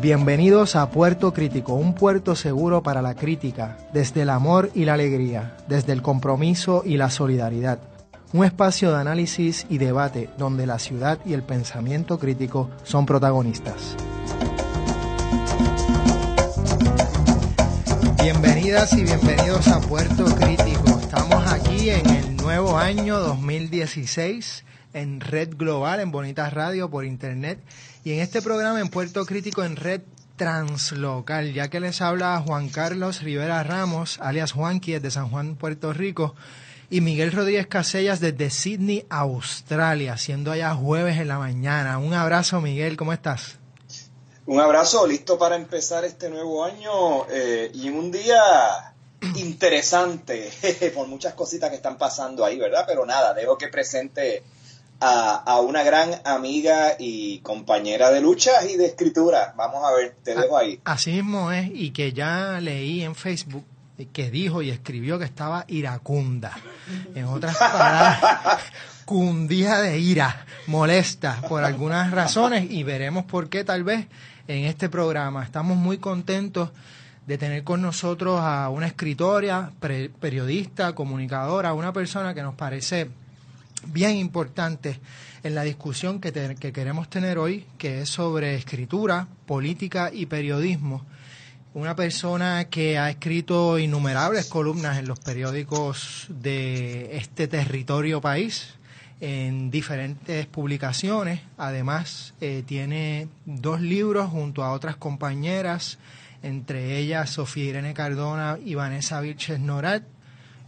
Bienvenidos a Puerto Crítico, un puerto seguro para la crítica, desde el amor y la alegría, desde el compromiso y la solidaridad. Un espacio de análisis y debate donde la ciudad y el pensamiento crítico son protagonistas. Bienvenidas y bienvenidos a Puerto Crítico. Estamos aquí en el nuevo año 2016 en Red Global, en Bonitas Radio, por Internet y en este programa en Puerto Crítico en Red Translocal, ya que les habla Juan Carlos Rivera Ramos, alias Juanqui, desde San Juan, Puerto Rico, y Miguel Rodríguez Casellas desde Sydney, Australia, siendo allá jueves en la mañana. Un abrazo, Miguel, ¿cómo estás? Un abrazo, listo para empezar este nuevo año eh, y en un día interesante por muchas cositas que están pasando ahí, ¿verdad? Pero nada, dejo que presente a, una gran amiga y compañera de lucha y de escritura. Vamos a ver, te dejo ahí. Así mismo es, y que ya leí en Facebook que dijo y escribió que estaba iracunda. En otras palabras, cundía de ira, molesta por algunas razones y veremos por qué tal vez en este programa. Estamos muy contentos de tener con nosotros a una escritora, periodista, comunicadora, una persona que nos parece bien importante en la discusión que, que, queremos tener hoy, que es sobre escritura, política y periodismo. Una persona que ha escrito innumerables columnas en los periódicos de este territorio país, en diferentes publicaciones. Además, eh, tiene dos libros junto a otras compañeras, entre ellas Sofía Irene Cardona y Vanessa Vilches Norat,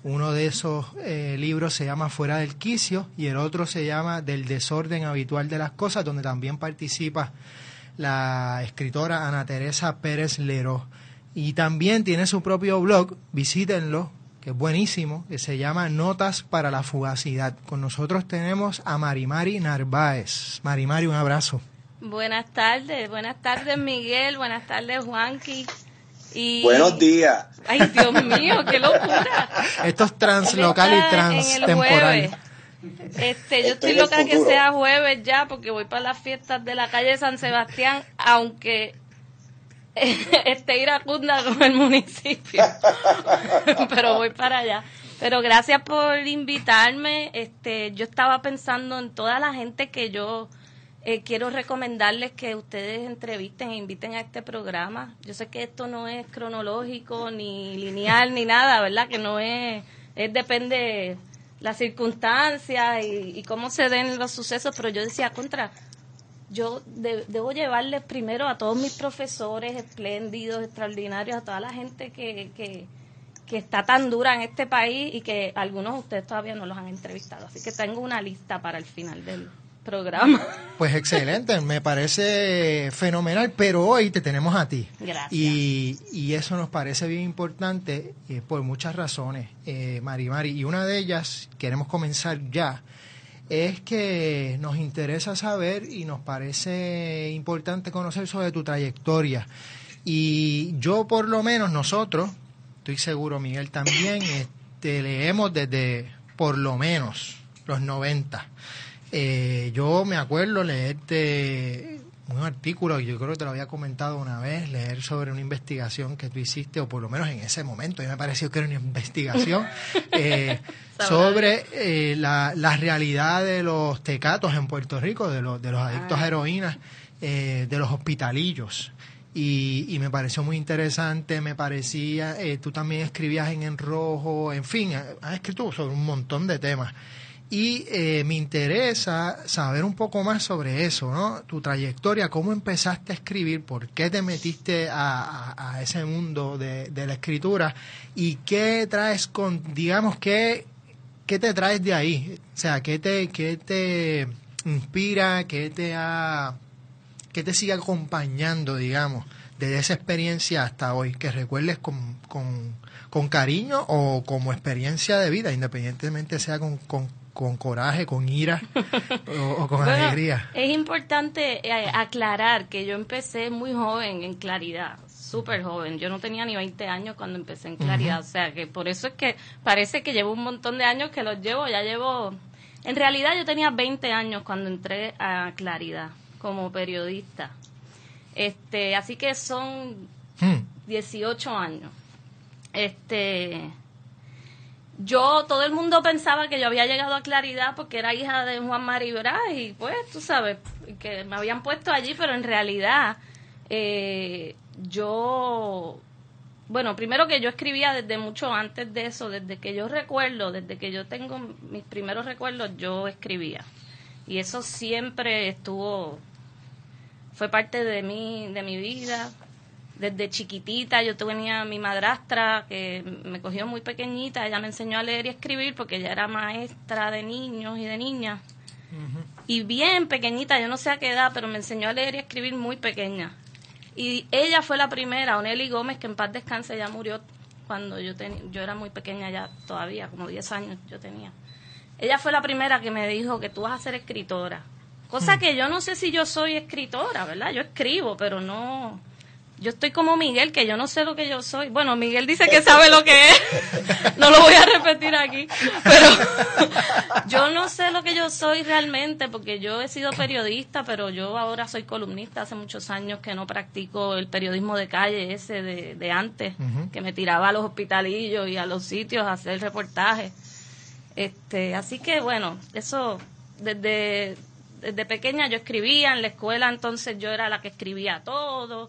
uno de esos eh, libros se llama Fuera del quicio y el otro se llama Del desorden habitual de las cosas, donde también participa la escritora Ana Teresa Pérez Lero. Y también tiene su propio blog, visítenlo, que es buenísimo, que se llama Notas para la Fugacidad. Con nosotros tenemos a Marimari Narváez. Marimari, un abrazo. Buenas tardes, buenas tardes Miguel, buenas tardes Juanqui. Buenos días. Ay, Dios mío, qué locura. Esto es translocal y transtemporal. Este, yo estoy, loca que sea jueves ya porque voy para las fiestas de la calle San Sebastián, aunque esté iracunda con el municipio. Pero voy para allá. Pero gracias por invitarme. Este, yo estaba pensando en toda la gente que yo eh, quiero recomendarles que ustedes entrevisten e inviten a este programa. Yo sé que esto no es cronológico, ni lineal, ni nada, ¿verdad? Que no es, es depende las circunstancias y, cómo se den los sucesos, pero yo decía, contra, yo debo llevarles primero a todos mis profesores espléndidos, extraordinarios, a toda la gente que, que, que está tan dura en este país y que algunos de ustedes todavía no los han entrevistado. Así que tengo una lista para el final del, programa. Pues excelente, me parece fenomenal, pero hoy te tenemos a ti. Gracias. Y, y eso nos parece bien importante eh, por muchas razones, eh, Mari Mari. Y una de ellas, queremos comenzar ya, es que nos interesa saber y nos parece importante conocer sobre tu trayectoria. Y yo por lo menos, nosotros, estoy seguro Miguel también, te leemos desde por lo menos los 90. Eh, yo me acuerdo leerte un artículo, yo creo que te lo había comentado una vez, leer sobre una investigación que tú hiciste, o por lo menos en ese momento, y me pareció que era una investigación eh, sobre eh, la, la, realidad de los tecatos en Puerto Rico, de, los, de los adictos a ah. heroína, de los hospitalillos. Y, y, me pareció muy interesante, me parecía, tú también escribías en En Rojo, en fin, has escrito sobre un montón de temas. Y eh, me interesa saber un poco más sobre eso, ¿no? Tu trayectoria, cómo empezaste a escribir, por qué te metiste a, ese mundo de, la escritura y qué traes con, digamos, qué, qué te traes de ahí. O sea, qué te, qué te inspira, qué te ha ¿qué te sigue acompañando, digamos, desde esa experiencia hasta hoy? Que recuerdes con, con, cariño o como experiencia de vida, independientemente sea con, con, coraje, con ira o, con alegría. Es importante eh, aclarar que yo empecé muy joven en claridad súper joven. Yo no tenía ni 20 años cuando empecé en Claridad. O sea, que por eso es que parece que llevo un montón de años que los llevo. Ya llevo. En realidad, yo tenía 20 años cuando entré a Claridad como periodista. Este, así que son 18 hmm. años. Este. Yo, todo el mundo pensaba que yo había llegado a Claridad porque era hija de Juan Maribra y pues, tú sabes, que me habían puesto allí, pero en realidad eh, yo, bueno, primero que yo escribía desde mucho antes de eso, desde que yo recuerdo, desde que yo tengo mis primeros recuerdos, yo escribía. Y eso siempre estuvo, fue parte de mí, de mi vida. Desde chiquitita yo tenía mi madrastra que me cogió muy pequeñita, ella me enseñó a leer y escribir porque ella era maestra de niños y de niñas. Y bien pequeñita, yo no sé a qué edad, pero me enseñó a leer y escribir muy pequeña. Y ella fue la primera, Oneli Gómez, que en paz descanse, ya murió cuando yo, yo era muy pequeña ya todavía, como 10 años yo tenía. Ella fue la primera que me dijo que tú vas a ser escritora. Cosa hmm. que yo no sé si yo soy escritora, ¿verdad? Yo escribo, pero no, yo estoy como Miguel, que yo no sé lo que yo soy. Bueno, Miguel dice que sabe lo que es. No lo voy a repetir aquí. Pero yo no sé lo que yo soy realmente, porque yo he sido periodista, pero yo ahora soy columnista. Hace muchos años que no practico el periodismo de calle ese de, antes, que me tiraba a los hospitalillos y a los sitios a hacer reportajes. Este, así que bueno, eso desde, desde pequeña yo escribía en la escuela, entonces yo era la que escribía todo